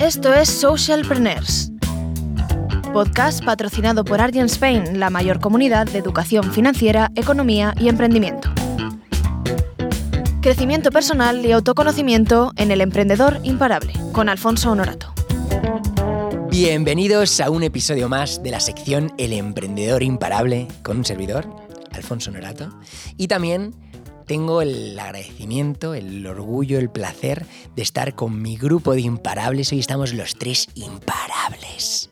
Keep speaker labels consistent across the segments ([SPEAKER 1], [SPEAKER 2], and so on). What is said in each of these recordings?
[SPEAKER 1] Esto es Socialpreneurs, podcast patrocinado por Argent Spain, la mayor comunidad de educación financiera, economía y emprendimiento. Crecimiento personal y autoconocimiento en el emprendedor imparable, con Alfonso Honorato.
[SPEAKER 2] Bienvenidos a un episodio más de la sección El emprendedor imparable con un servidor, Alfonso Honorato, y también tengo el agradecimiento, el orgullo, el placer de estar con mi grupo de imparables. Hoy estamos los tres imparables.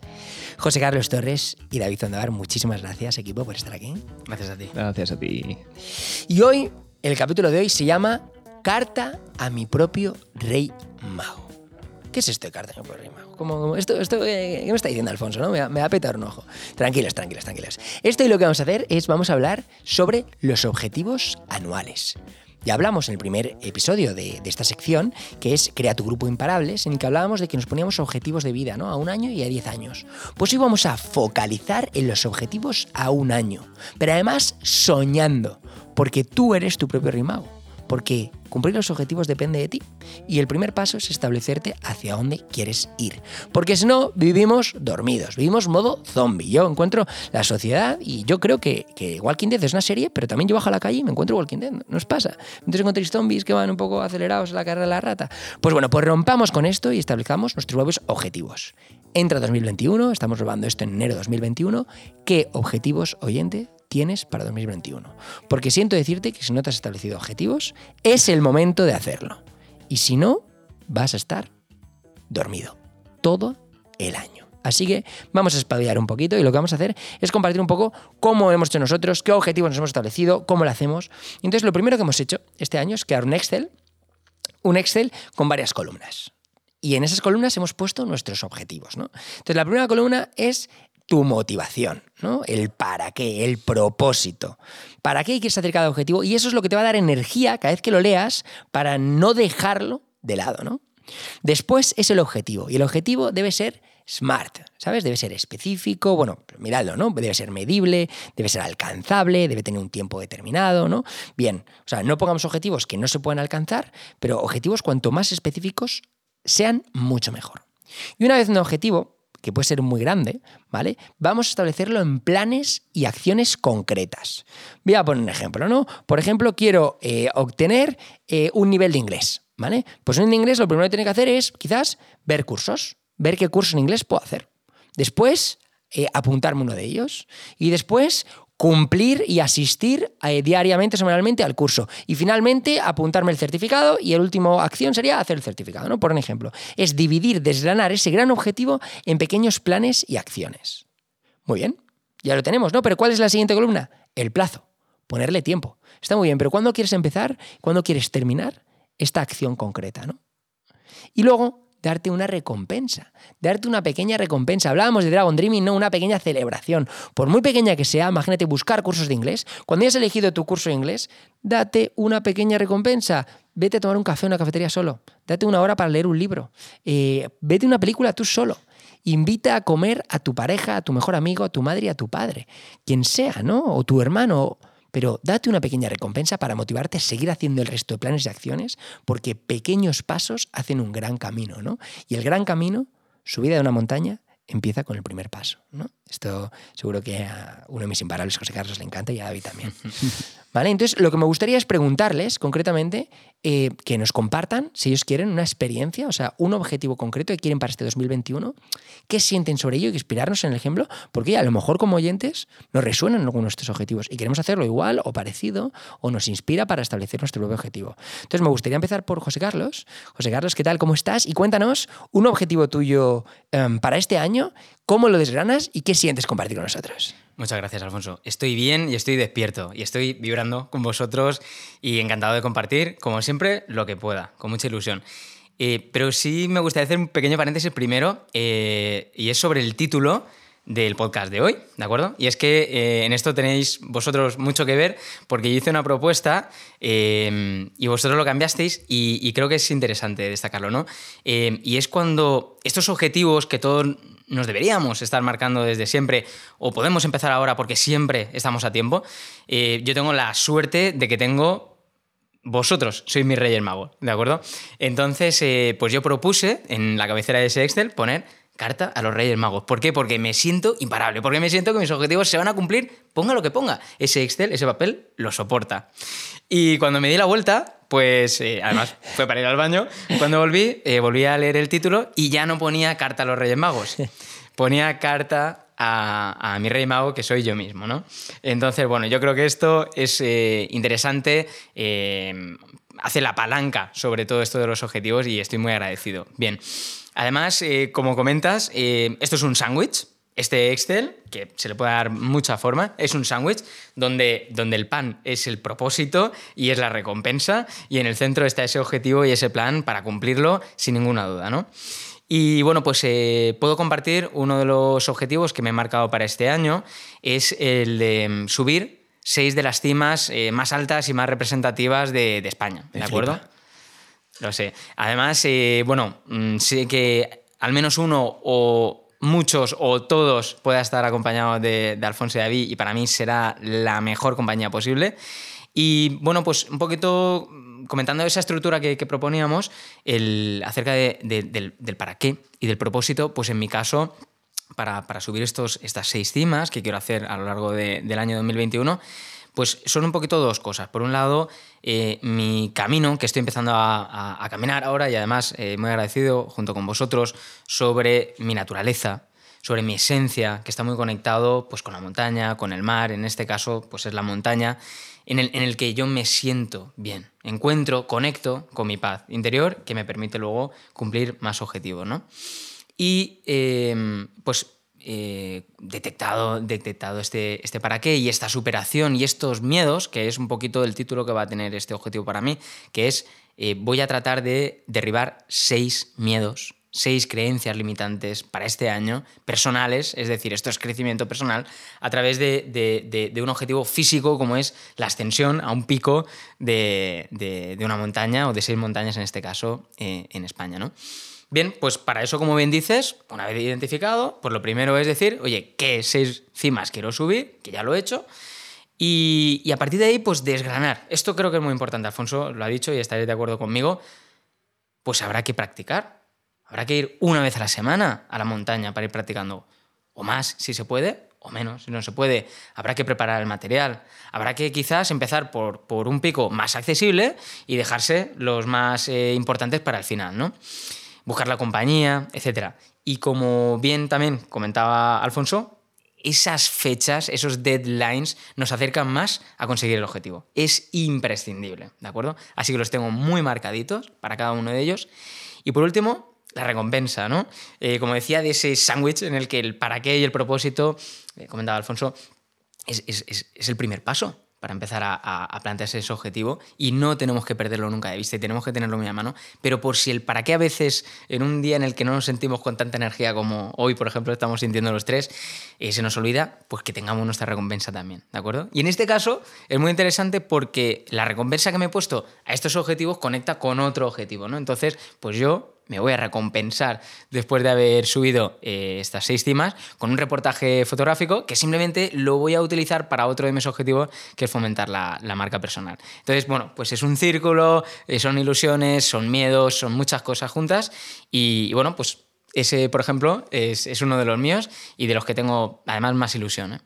[SPEAKER 2] José Carlos Torres y David Zondavar, muchísimas gracias equipo por estar aquí.
[SPEAKER 3] Gracias a ti.
[SPEAKER 4] Gracias a ti.
[SPEAKER 2] Y hoy, el capítulo de hoy se llama Carta a mi propio Rey Mago. ¿Qué es esto de carta a mi propio Rey Mago? ¿Cómo, cómo- esto, esto, eh, ¿Qué me está diciendo Alfonso? ¿no? Me, va- me a petar un ojo. Tranquilos, tranquilos, tranquilos. Esto y lo que vamos a hacer es vamos a hablar sobre los objetivos anuales. Ya hablamos en el primer episodio de, esta sección, que es Crea tu grupo imparables, en el que hablábamos de que nos poníamos objetivos de vida, ¿no? A un año y a diez años. Pues hoy vamos a focalizar en los objetivos a un año, pero además soñando, porque tú eres tu propio rimago, porque cumplir los objetivos depende de ti. Y el primer paso es establecerte hacia dónde quieres ir. Porque si no, vivimos dormidos, vivimos modo zombie. Yo encuentro la sociedad y yo creo que, que Walking Dead es una serie, pero también yo bajo a la calle y me encuentro Walking Dead. ¿No os pasa? Entonces encontréis zombies que van un poco acelerados a la carrera de la rata. Pues bueno, pues rompamos con esto y establezcamos nuestros nuevos objetivos. Entra 2021, estamos robando esto en enero de 2021. ¿Qué objetivos, oyente, tienes para 2021? Porque siento decirte que si no te has establecido objetivos, es el momento de hacerlo. Y si no, vas a estar dormido todo el año. Así que vamos a espabilar un poquito y lo que vamos a hacer es compartir un poco cómo hemos hecho nosotros, qué objetivos nos hemos establecido, cómo lo hacemos. Entonces lo primero que hemos hecho este año es crear un Excel, un Excel con varias columnas. Y en esas columnas hemos puesto nuestros objetivos. ¿no? Entonces la primera columna es tu motivación, ¿no? El para qué, el propósito. ¿Para qué quieres hacer cada objetivo? Y eso es lo que te va a dar energía cada vez que lo leas para no dejarlo de lado, ¿no? Después es el objetivo. Y el objetivo debe ser smart, ¿sabes? Debe ser específico, bueno, miradlo, ¿no? Debe ser medible, debe ser alcanzable, debe tener un tiempo determinado, ¿no? Bien, o sea, no pongamos objetivos que no se puedan alcanzar, pero objetivos cuanto más específicos sean, mucho mejor. Y una vez un objetivo, que puede ser muy grande, ¿vale? Vamos a establecerlo en planes y acciones concretas. Voy a poner un ejemplo, ¿no? Por ejemplo, quiero eh, obtener eh, un nivel de inglés, ¿vale? Pues un nivel de inglés lo primero que tiene que hacer es quizás ver cursos, ver qué curso en inglés puedo hacer. Después, eh, apuntarme uno de ellos. Y después, cumplir y asistir eh, diariamente, semanalmente al curso. Y finalmente, apuntarme el certificado y el último acción sería hacer el certificado, ¿no? Por un ejemplo. Es dividir, desgranar ese gran objetivo en pequeños planes y acciones. Muy bien, ya lo tenemos, ¿no? Pero ¿cuál es la siguiente columna? El plazo. Ponerle tiempo. Está muy bien, pero ¿cuándo quieres empezar? ¿Cuándo quieres terminar esta acción concreta, ¿no? Y luego, darte una recompensa, darte una pequeña recompensa. Hablábamos de Dragon Dreaming, no una pequeña celebración. Por muy pequeña que sea, imagínate buscar cursos de inglés. Cuando hayas elegido tu curso de inglés, date una pequeña recompensa. Vete a tomar un café en una cafetería solo. Date una hora para leer un libro. Eh, vete una película tú solo. Invita a comer a tu pareja, a tu mejor amigo, a tu madre y a tu padre. Quien sea, ¿no? O tu hermano. Pero date una pequeña recompensa para motivarte a seguir haciendo el resto de planes y acciones, porque pequeños pasos hacen un gran camino, ¿no? Y el gran camino, subida de una montaña, empieza con el primer paso, ¿no? Esto seguro que a uno de mis imparables, José Carlos, le encanta y a David también. ¿Vale? Entonces, lo que me gustaría es preguntarles concretamente eh, que nos compartan, si ellos quieren, una experiencia, o sea, un objetivo concreto que quieren para este 2021, qué sienten sobre ello y inspirarnos en el ejemplo, porque a lo mejor como oyentes nos resuenan algunos de nuestros objetivos y queremos hacerlo igual o parecido o nos inspira para establecer nuestro propio objetivo. Entonces, me gustaría empezar por José Carlos. José Carlos, ¿qué tal? ¿Cómo estás? Y cuéntanos un objetivo tuyo em, para este año, cómo lo desgranas y qué sientes compartir con nosotros.
[SPEAKER 3] Muchas gracias, Alfonso. Estoy bien y estoy despierto y estoy vibrando con vosotros y encantado de compartir, como siempre, lo que pueda, con mucha ilusión. Eh, pero sí me gustaría hacer un pequeño paréntesis primero eh, y es sobre el título del podcast de hoy, ¿de acuerdo? Y es que eh, en esto tenéis vosotros mucho que ver porque yo hice una propuesta y vosotros lo cambiasteis y, creo que es interesante destacarlo, ¿no? Y es cuando estos objetivos que todos nos deberíamos estar marcando desde siempre o podemos empezar ahora porque siempre estamos a tiempo, yo tengo la suerte de que tengo vosotros sois mis reyes magos, ¿de acuerdo? Entonces, eh, pues yo propuse en la cabecera de ese Excel poner carta a los Reyes Magos. ¿Por qué? Porque me siento imparable, porque me siento que mis objetivos se van a cumplir, ponga lo que ponga. Ese Excel, ese papel, lo soporta. Y cuando me di la vuelta, pues eh, además fue para ir al baño, cuando volví, eh, volví a leer el título y ya no ponía carta a los Reyes Magos. Ponía carta a, mi rey mago, que soy yo mismo, ¿no? Entonces, bueno, yo creo que esto es eh, interesante, hace la palanca sobre todo esto de los objetivos y estoy muy agradecido. Bien, Además, eh, como comentas, eh, esto es un sándwich. Este Excel, que se le puede dar mucha forma, es un sándwich donde, donde el pan es el propósito y es la recompensa, y en el centro está ese objetivo y ese plan para cumplirlo sin ninguna duda. ¿no? Y bueno, pues eh, puedo compartir uno de los objetivos que me he marcado para este año, es el de mm, subir seis de las cimas más altas y más representativas de, España. ¿De acuerdo? Lo sé. Además, eh, bueno, mm, sé que al menos uno o muchos o todos pueda estar acompañado de, Alfonso y David y para mí será la mejor compañía posible. Y bueno, pues un poquito comentando esa estructura que, proponíamos, el, acerca del, para qué y del propósito, pues en mi caso, para, subir estos, estas seis cimas que quiero hacer a lo largo del año 2021, pues son un poquito dos cosas. Por un lado, eh, mi camino, que estoy empezando a, caminar ahora y además eh, muy agradecido junto con vosotros sobre mi naturaleza, sobre mi esencia, que está muy conectado pues, con la montaña, con el mar, en este caso pues es la montaña, en el, en el que yo me siento bien, encuentro, conecto con mi paz interior que me permite luego cumplir más objetivos. ¿no? Y eh, pues eh, detectado, detectado este, este para qué y esta superación y estos miedos, que es un poquito el título que va a tener este objetivo para mí, que es eh, voy a tratar de derribar seis miedos, seis creencias limitantes para este año, personales, es decir, esto es crecimiento personal, a través de, un objetivo físico como es la ascensión a un pico de, una montaña o de seis montañas en este caso eh, en España. ¿no? Bien, pues para eso, como bien dices, una vez identificado, pues lo primero es decir, oye, ¿qué seis cimas quiero subir? Que ya lo he hecho. Y, a partir de ahí, pues desgranar. Esto creo que es muy importante, Alfonso lo ha dicho y estaréis de acuerdo conmigo. Pues habrá que practicar. Habrá que ir una vez a la semana a la montaña para ir practicando. O más, si se puede, o menos, si no se puede. Habrá que preparar el material. Habrá que quizás empezar por, por un pico más accesible y dejarse los más eh, importantes para el final, ¿no? buscar la compañía, etc. Y como bien también comentaba Alfonso, esas fechas, esos deadlines nos acercan más a conseguir el objetivo. Es imprescindible, ¿de acuerdo? Así que los tengo muy marcaditos para cada uno de ellos. Y por último, la recompensa, ¿no? Eh, como decía, de ese sándwich en el que el para qué y el propósito, eh, comentaba Alfonso, es, es el primer paso para empezar a, plantearse ese objetivo y no tenemos que perderlo nunca de vista y tenemos que tenerlo muy a mano, pero por si el para qué a veces en un día en el que no nos sentimos con tanta energía como hoy, por ejemplo, estamos sintiendo los tres, eh, se nos olvida, pues que tengamos nuestra recompensa también, ¿de acuerdo? Y en este caso es muy interesante porque la recompensa que me he puesto a estos objetivos conecta con otro objetivo, ¿no? Entonces, pues yo me voy a recompensar después de haber subido eh, estas seis cimas con un reportaje fotográfico que simplemente lo voy a utilizar para otro de mis objetivos, que es fomentar la, marca personal. Entonces, bueno, pues es un círculo, eh, son ilusiones, son miedos, son muchas cosas juntas y, bueno, pues ese, por ejemplo, es, es, uno de los míos y de los que tengo además más ilusión. ¿eh?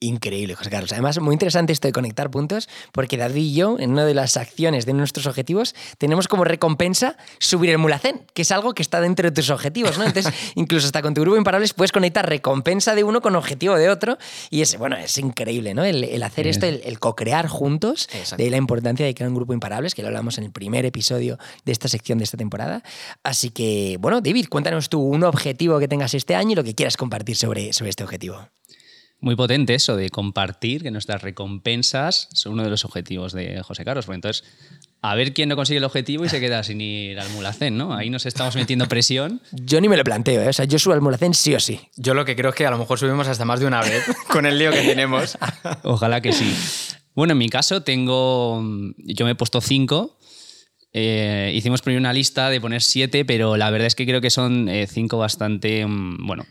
[SPEAKER 2] Increíble, José Carlos. Además, muy interesante esto de conectar puntos, porque David y yo, en una de las acciones de nuestros objetivos, tenemos como recompensa subir el mulacén, que es algo que está dentro de tus objetivos, ¿no? Entonces, incluso hasta con tu grupo Imparables puedes conectar recompensa de uno con objetivo de otro, y es, bueno, es increíble, ¿no? El, hacer esto, el, co-crear juntos, de la importancia de crear un grupo Imparables, que lo hablamos en el primer episodio de esta sección de esta temporada. Así que, bueno, David, cuéntanos tú un objetivo que tengas este año y lo que quieras compartir sobre, sobre este objetivo.
[SPEAKER 4] Muy potente eso de compartir, que nuestras recompensas son uno de los objetivos de José Carlos. Porque entonces, a ver quién no consigue el objetivo y se queda sin ir al Mulacén, ¿no? Ahí nos estamos metiendo presión.
[SPEAKER 2] Yo ni me lo planteo, ¿eh? O sea, yo subo al Mulacén sí o sí.
[SPEAKER 3] Yo lo que creo es que a lo mejor subimos hasta más de una vez con el lío que tenemos.
[SPEAKER 4] Ojalá que sí. Bueno, en mi caso tengo. Yo me he puesto cinco. Eh, hicimos primero una lista de poner siete, pero la verdad es que creo que son eh, cinco bastante, mm, bueno,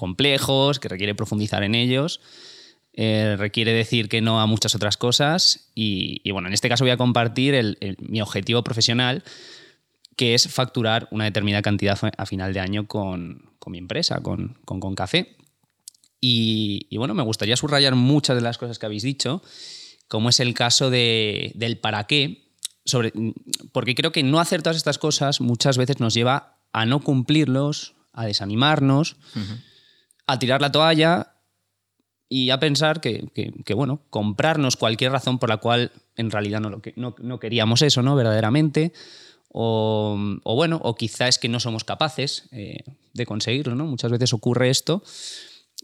[SPEAKER 4] complejos, que requiere profundizar en ellos. eh, requiere decir que no a muchas otras cosas y, bueno, en este caso voy a compartir mi objetivo profesional, que es facturar una determinada cantidad a final de año con, mi empresa, con, con, Café. Y, bueno, me gustaría subrayar muchas de las cosas que habéis dicho, como es el caso de- del para qué, sobre, porque creo que no hacer todas estas cosas muchas veces nos lleva a no cumplirlos, a desanimarnos, a tirar la toalla y a pensar que, bueno, comprarnos cualquier razón por la cual en realidad no, lo que- no, no queríamos eso, ¿no? Verdaderamente. O, o bueno, o quizá es que no somos capaces eh, de conseguirlo, ¿no? Muchas veces ocurre esto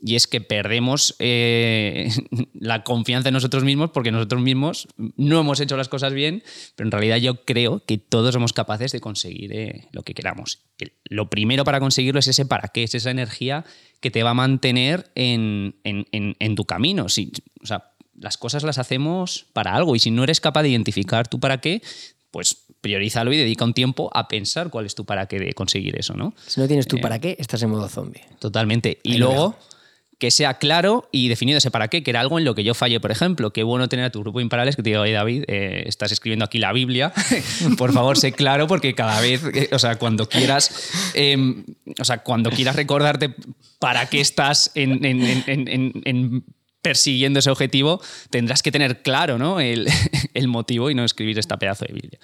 [SPEAKER 4] y es que perdemos eh, la confianza en nosotros mismos porque nosotros mismos no hemos hecho las cosas bien, pero en realidad yo creo que todos somos capaces de conseguir eh, lo que queramos. Lo primero para conseguirlo es ese para qué, es esa energía que te va a mantener en, en- en- en tu camino. Si, o sea, las cosas las hacemos para algo y si no eres capaz de identificar tu para qué, pues priorízalo y dedica un tiempo a pensar cuál es tu para qué de conseguir eso, ¿no?
[SPEAKER 2] Si no tienes tú para qué, estás en modo zombie.
[SPEAKER 4] Totalmente. Y
[SPEAKER 2] Ahí
[SPEAKER 4] luego. Que sea claro y definido para qué, que era algo en lo que yo fallé, por ejemplo. Qué bueno tener a tu grupo imparables que te diga, David, eh, estás escribiendo aquí la Biblia. por favor, sé claro, porque cada vez, eh, o sea, cuando quieras, eh, o sea, cuando quieras recordarte para qué estás en persiguiendo ese objetivo, tendrás que tener claro ¿no? el, el motivo y no escribir esta pedazo de Biblia.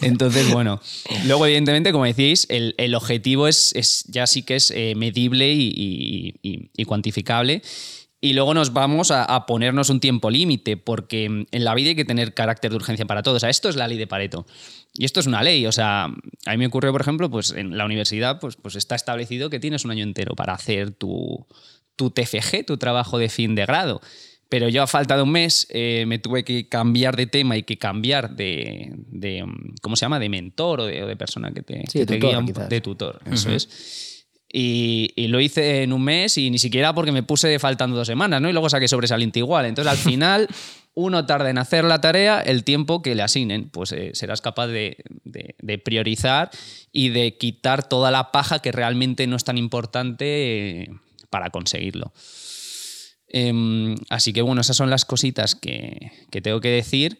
[SPEAKER 4] Entonces, bueno, luego evidentemente, como decíais, el, el objetivo es, es- ya sí que es eh, medible y, y- cuantificable. Y luego nos vamos a, ponernos un tiempo límite, porque en la vida hay que tener carácter de urgencia para todo. O sea, esto es la ley de Pareto. Y esto es una ley. O sea, a mí me ocurrió, por ejemplo, pues en la universidad pues, pues está establecido que tienes un año entero para hacer tu, tu TFG, tu trabajo de fin de grado. Pero yo a falta de un mes eh, me tuve que cambiar de tema y que cambiar de, de, mm, ¿cómo se llama? De mentor o de, o de persona que te,
[SPEAKER 2] Sí,
[SPEAKER 4] que
[SPEAKER 2] de
[SPEAKER 4] te
[SPEAKER 2] tutor,
[SPEAKER 4] guía de tutor. Eso es. Y, y lo hice en un mes y ni siquiera porque me puse faltando dos semanas, ¿no? Y luego saqué sobresaliente igual. Entonces, al final, uno tarda en hacer la tarea el tiempo que le asignen. Pues eh, serás capaz de, de- de priorizar y de quitar toda la paja que realmente no es tan importante eh, para conseguirlo. Em, así que bueno, esas son las cositas que, que tengo que decir.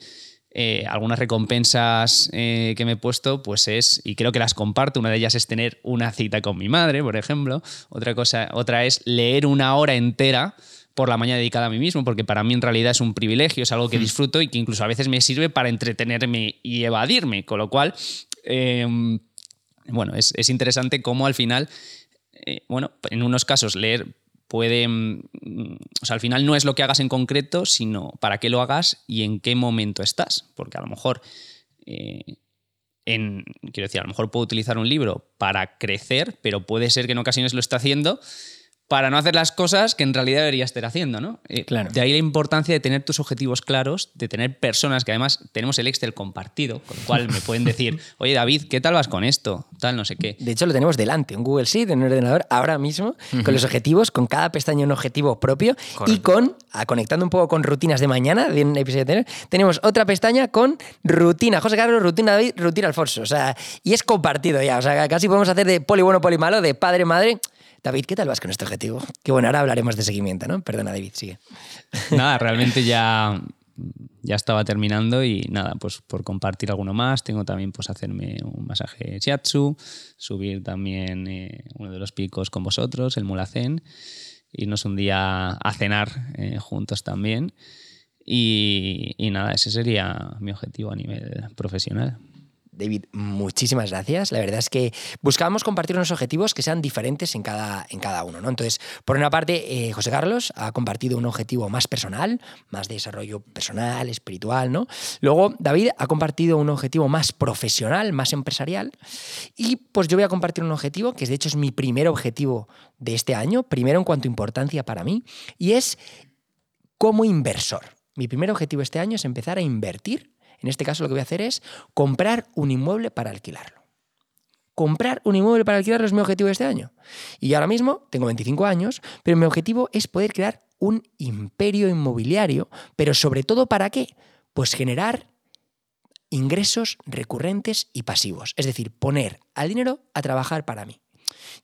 [SPEAKER 4] Eh, algunas recompensas eh, que me he puesto, pues es, y creo que las comparto, una de ellas es tener una cita con mi madre, por ejemplo. Otra cosa, otra es leer una hora entera por la mañana dedicada a mí mismo, porque para mí en realidad es un privilegio, es algo que disfruto y que incluso a veces me sirve para entretenerme y evadirme, con lo cual, em, bueno, es, es interesante cómo al final eh, bueno, en unos casos leer puede, mm, o sea, al final no es lo que hagas en concreto, sino para qué lo hagas y en qué momento estás, porque a lo mejor, eh, en, quiero decir, a lo mejor puedo utilizar un libro para crecer, pero puede ser que en ocasiones lo esté haciendo para no hacer las cosas que en realidad debería estar haciendo, ¿no? Eh,
[SPEAKER 2] Claro.
[SPEAKER 4] De ahí la importancia de tener tus objetivos claros, de tener personas que además tenemos el Excel compartido, con lo cual me pueden decir, oye David, ¿qué tal vas con esto? Tal, no sé qué.
[SPEAKER 2] De hecho, lo tenemos delante, un Google Sheet en un ordenador ahora mismo, con los objetivos, con cada pestaña un objetivo propio y con, ah, conectando un poco con rutinas de mañana, de un episodio anterior, tenemos otra pestaña con rutina. José Carlos, rutina David, rutina Alfonso. O sea, y es compartido ya. O sea, casi podemos hacer de poli bueno, poli malo, de padre, madre. David, ¿qué tal vas con este objetivo? Que bueno, ahora hablaremos de seguimiento, ¿no? Perdona, David, sigue.
[SPEAKER 4] Nada, realmente ya, ya estaba terminando y nada, pues por compartir alguno más, tengo también pues hacerme un masaje shiatsu, subir también eh, uno de los picos con vosotros, el mulacén, irnos un día a cenar eh, juntos también. Y, y nada, ese sería mi objetivo a nivel profesional.
[SPEAKER 2] David, muchísimas gracias. La verdad es que buscábamos compartir unos objetivos que sean diferentes en cada, en cada uno. ¿no? Entonces, por una parte, eh, José Carlos ha compartido un objetivo más personal, más de desarrollo personal, espiritual. ¿no? Luego, David ha compartido un objetivo más profesional, más empresarial. Y pues yo voy a compartir un objetivo que de hecho es mi primer objetivo de este año, primero en cuanto a importancia para mí, y es como inversor. Mi primer objetivo este año es empezar a invertir. En este caso lo que voy a hacer es comprar un inmueble para alquilarlo. Comprar un inmueble para alquilarlo es mi objetivo de este año. Y ahora mismo tengo 25 años, pero mi objetivo es poder crear un imperio inmobiliario, pero sobre todo para qué? Pues generar ingresos recurrentes y pasivos. Es decir, poner al dinero a trabajar para mí.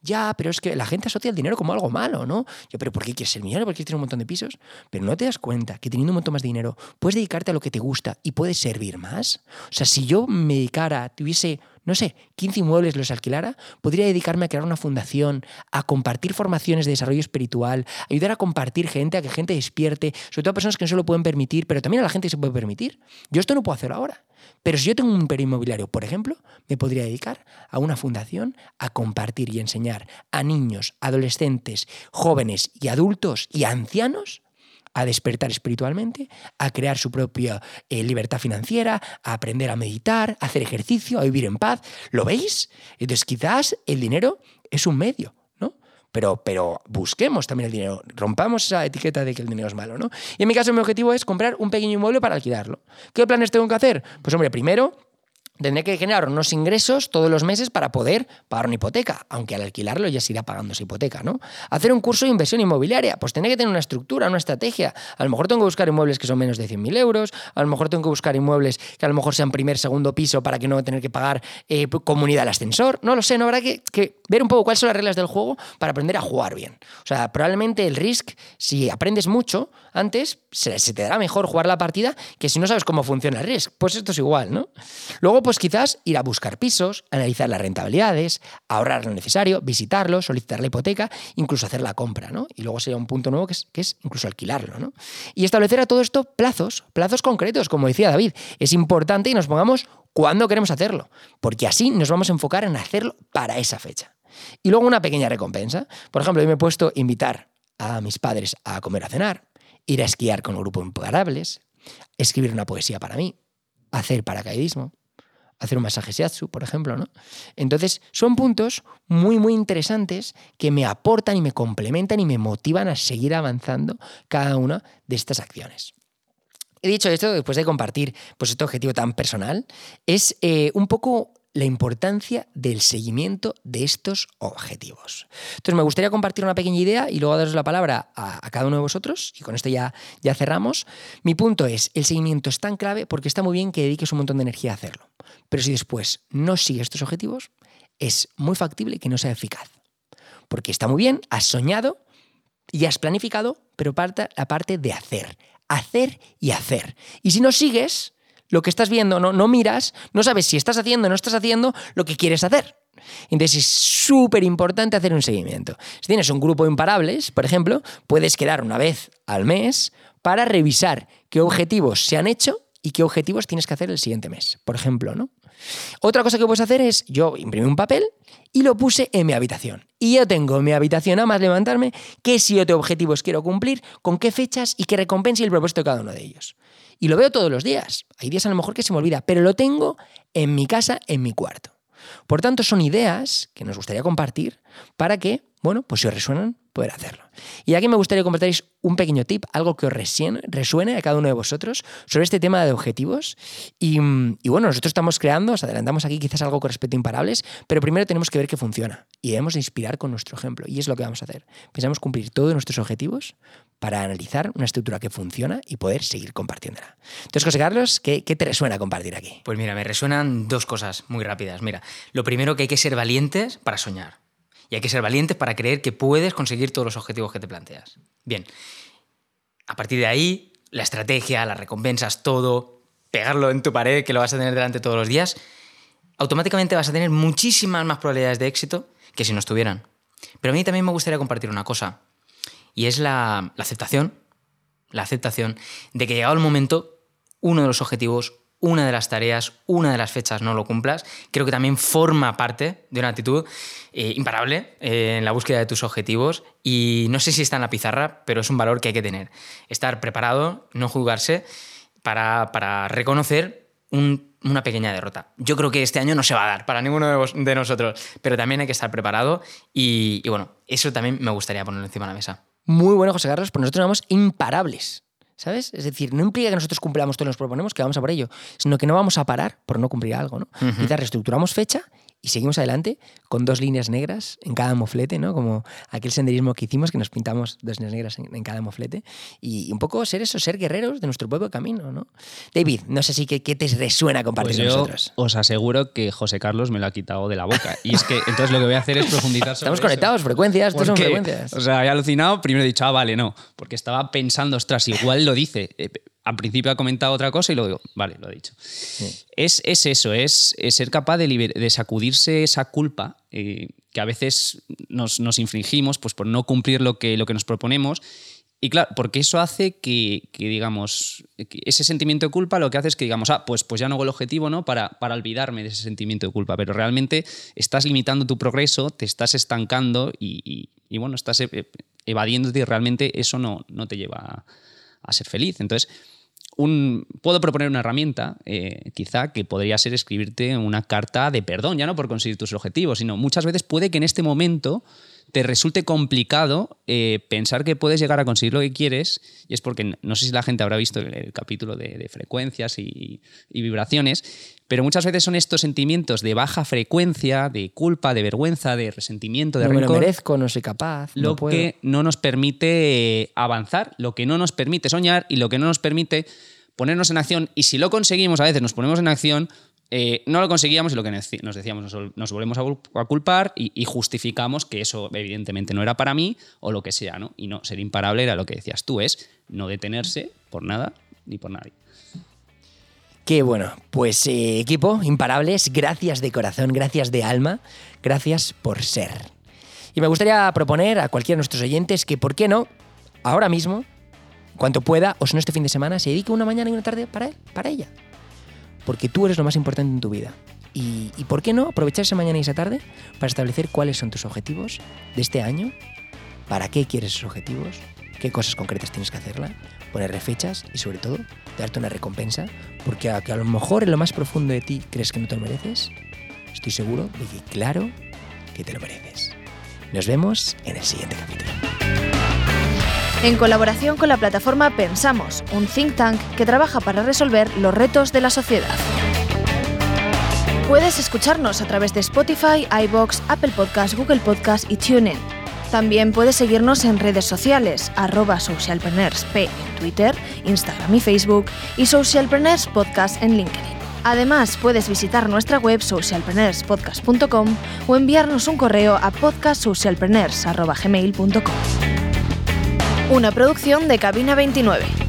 [SPEAKER 2] Ya, pero es que la gente asocia el dinero como algo malo, ¿no? Yo, pero ¿por qué quieres ser millonario? ¿Por qué tener un montón de pisos? Pero no te das cuenta que teniendo un montón más de dinero puedes dedicarte a lo que te gusta y puedes servir más. O sea, si yo me dedicara, tuviese no sé, 15 inmuebles los alquilara, podría dedicarme a crear una fundación, a compartir formaciones de desarrollo espiritual, ayudar a compartir gente, a que gente despierte, sobre todo a personas que no se lo pueden permitir, pero también a la gente que se puede permitir. Yo esto no puedo hacerlo ahora. Pero si yo tengo un imperio inmobiliario, por ejemplo, me podría dedicar a una fundación a compartir y enseñar a niños, adolescentes, jóvenes y adultos y ancianos a despertar espiritualmente, a crear su propia eh, libertad financiera, a aprender a meditar, a hacer ejercicio, a vivir en paz. ¿Lo veis? Entonces quizás el dinero es un medio, ¿no? Pero, pero, busquemos también el dinero, rompamos esa etiqueta de que el dinero es malo, ¿no? Y en mi caso mi objetivo es comprar un pequeño inmueble para alquilarlo. ¿Qué planes tengo que hacer? Pues hombre, primero tendré que generar unos ingresos todos los meses para poder pagar una hipoteca, aunque al alquilarlo ya se irá pagando esa hipoteca, ¿no? Hacer un curso de inversión inmobiliaria, pues tendré que tener una estructura, una estrategia. A lo mejor tengo que buscar inmuebles que son menos de 100.000 euros, a lo mejor tengo que buscar inmuebles que a lo mejor sean primer, segundo piso para que no tener que pagar eh, comunidad al ascensor, no lo sé, no habrá que, que, ver un poco cuáles son las reglas del juego para aprender a jugar bien. O sea, probablemente el risk, si aprendes mucho antes, se, te dará mejor jugar la partida que si no sabes cómo funciona el risk. Pues esto es igual, ¿no? Luego, pues quizás ir a buscar pisos, analizar las rentabilidades, ahorrar lo necesario, visitarlo, solicitar la hipoteca, incluso hacer la compra, ¿no? Y luego sería un punto nuevo que es, que es incluso alquilarlo, ¿no? Y establecer a todo esto plazos, plazos concretos, como decía David. Es importante que nos pongamos cuándo queremos hacerlo, porque así nos vamos a enfocar en hacerlo para esa fecha. Y luego una pequeña recompensa. Por ejemplo, yo me he puesto invitar a mis padres a comer a cenar, ir a esquiar con un grupo imparables, escribir una poesía para mí, hacer paracaidismo, hacer un masaje shiatsu, por ejemplo, ¿no? Entonces, son puntos muy, muy interesantes que me aportan y me complementan y me motivan a seguir avanzando cada una de estas acciones. He dicho esto después de compartir pues, este objetivo tan personal, es eh, un poco la importancia del seguimiento de estos objetivos. Entonces, me gustaría compartir una pequeña idea y luego daros la palabra a, cada uno de vosotros, y con esto ya, ya cerramos. Mi punto es, el seguimiento es tan clave porque está muy bien que dediques un montón de energía a hacerlo, pero si después no sigues estos objetivos, es muy factible que no sea eficaz. Porque está muy bien, has soñado y has planificado, pero parte, la parte de hacer, hacer y hacer. Y si no sigues, lo que estás viendo, no, no miras, no sabes si estás haciendo o no estás haciendo lo que quieres hacer. Entonces es súper importante hacer un seguimiento. Si tienes un grupo de imparables, por ejemplo, puedes quedar una vez al mes para revisar qué objetivos se han hecho y qué objetivos tienes que hacer el siguiente mes, por ejemplo, ¿no? Otra cosa que puedes hacer es, yo imprimí un papel y lo puse en mi habitación. Y yo tengo en mi habitación a más levantarme qué siete objetivos quiero cumplir, con qué fechas y qué recompensa y el propósito de cada uno de ellos. Y lo veo todos los días. Hay días a lo mejor que se me olvida, pero lo tengo en mi casa, en mi cuarto. Por tanto, son ideas que nos gustaría compartir para que, bueno, pues si os resuenan, poder hacerlo. Y aquí me gustaría compartiros un pequeño tip, algo que os resuene a cada uno de vosotros sobre este tema de objetivos. Y, bueno, nosotros estamos creando, os adelantamos aquí quizás algo con respecto a imparables, pero primero tenemos que ver que funciona y debemos inspirar con nuestro ejemplo. Y es lo que vamos a hacer. Pensamos cumplir todos nuestros objetivos para analizar una estructura que funciona y poder seguir compartiéndola. Entonces, José Carlos, ¿qué, ¿qué te resuena compartir aquí?
[SPEAKER 3] Pues mira, me resuenan dos cosas muy rápidas. Mira, lo primero que hay que ser valientes para soñar. Y hay que ser valientes para creer que puedes conseguir todos los objetivos que te planteas. Bien, a partir de ahí, la estrategia, las recompensas, todo, pegarlo en tu pared, que lo vas a tener delante todos los días, automáticamente vas a tener muchísimas más probabilidades de éxito que si no estuvieran. Pero a mí también me gustaría compartir una cosa, y es la, aceptación, la aceptación de que llegado el momento, uno de los objetivos, una de las tareas, una de las fechas no lo cumplas, creo que también forma parte de una actitud eh, imparable eh, en la búsqueda de tus objetivos y no sé si está en la pizarra, pero es un valor que hay que tener. Estar preparado, no juzgarse para, para reconocer un, una pequeña derrota. Yo creo que este año no se va a dar para ninguno de, vos, de nosotros, pero también hay que estar preparado y, y bueno, eso también me gustaría ponerlo encima de la mesa.
[SPEAKER 2] Muy bueno, José Carlos, pues nosotros somos imparables. ¿Sabes? Es decir, no implica que nosotros cumplamos todo lo que nos proponemos, que vamos a por ello, sino que no vamos a parar por no cumplir algo, ¿no? Uh -huh. Quizás reestructuramos fecha y seguimos adelante con dos líneas negras en cada moflete, ¿no? Como aquel senderismo que hicimos, que nos pintamos dos líneas negras en, en cada moflete. Y, un poco ser eso, ser guerreros de nuestro propio camino, ¿no? David, no sé si qué, qué te resuena compartir
[SPEAKER 4] Pues
[SPEAKER 2] con nosotros.
[SPEAKER 4] os aseguro que José Carlos me lo ha quitado de la boca. Y es que entonces lo que voy a hacer es profundizar sobre
[SPEAKER 2] Estamos
[SPEAKER 4] eso.
[SPEAKER 2] conectados, frecuencias, estos son frecuencias.
[SPEAKER 4] O sea, había alucinado, primero he dicho, ah, vale, no. Porque estaba pensando, ostras, igual lo dice. Al principio ha comentado otra cosa y luego digo, vale, lo he dicho. Es, es eso, es, es ser capaz de, liber- de sacudirse esa culpa eh, que a veces nos, nos infringimos pues, por no cumplir lo que, lo que nos proponemos. Y claro, porque eso hace que, que, digamos, que ese sentimiento de culpa lo que hace es que digamos, ah, pues, pues ya no hago el objetivo, ¿no? Para, para olvidarme de ese sentimiento de culpa. Pero realmente estás limitando tu progreso, te estás estancando y, y- y, bueno, estás eh, evadiéndote y realmente eso no, no te lleva a, a ser feliz. Entonces, puedo proponer una herramienta, eh, quizá, que podría ser escribirte una carta de perdón, ya no por conseguir tus objetivos, sino muchas veces puede que en este momento te resulte complicado eh, pensar que puedes llegar a conseguir lo que quieres, y es porque no sé si la gente habrá visto el, el capítulo de, de frecuencias y, y vibraciones, pero muchas veces son estos sentimientos de baja frecuencia, de culpa, de vergüenza, de resentimiento, de
[SPEAKER 2] no me lo
[SPEAKER 4] rencor
[SPEAKER 2] merezco, no soy capaz,
[SPEAKER 4] lo
[SPEAKER 2] no puedo.
[SPEAKER 4] que no nos permite eh, avanzar, lo que no nos permite soñar y lo que no nos permite ponernos en acción. Y si lo conseguimos, a veces nos ponemos en acción, eh, no lo conseguíamos y lo que nos decíamos, nos, vol- nos volvemos a, cul- a culpar y, y justificamos que eso evidentemente no era para mí o lo que sea, ¿no? Y no, ser imparable era lo que decías tú, es no detenerse por nada ni por nadie.
[SPEAKER 2] Qué bueno, pues eh, equipo, imparables, gracias de corazón, gracias de alma, gracias por ser. Y me gustaría proponer a cualquiera de nuestros oyentes que, ¿por qué no? Ahora mismo, cuanto pueda, o si no este fin de semana, se dedique una mañana y una tarde para él, para ella. Porque tú eres lo más importante en tu vida. Y, ¿por qué no aprovechar esa mañana y esa tarde para establecer cuáles son tus objetivos de este año? ¿Para qué quieres esos objetivos? ¿Qué cosas concretas tienes que hacerla? Ponerle fechas y sobre todo darte una recompensa. Porque a, a lo mejor en lo más profundo de ti crees que no te lo mereces, estoy seguro de que claro que te lo mereces. Nos vemos en el siguiente capítulo.
[SPEAKER 1] En colaboración con la plataforma Pensamos, un think tank que trabaja para resolver los retos de la sociedad. Puedes escucharnos a través de Spotify, iBox, Apple Podcast, Google Podcast y TuneIn. También puedes seguirnos en redes sociales, arroba socialpreneursp en Twitter, Instagram y Facebook y Socialpreneurs Podcast en LinkedIn. Además, puedes visitar nuestra web socialpreneurspodcast.com o enviarnos un correo a podcastsocialpreneurs.gmail.com. Una producción de Cabina 29.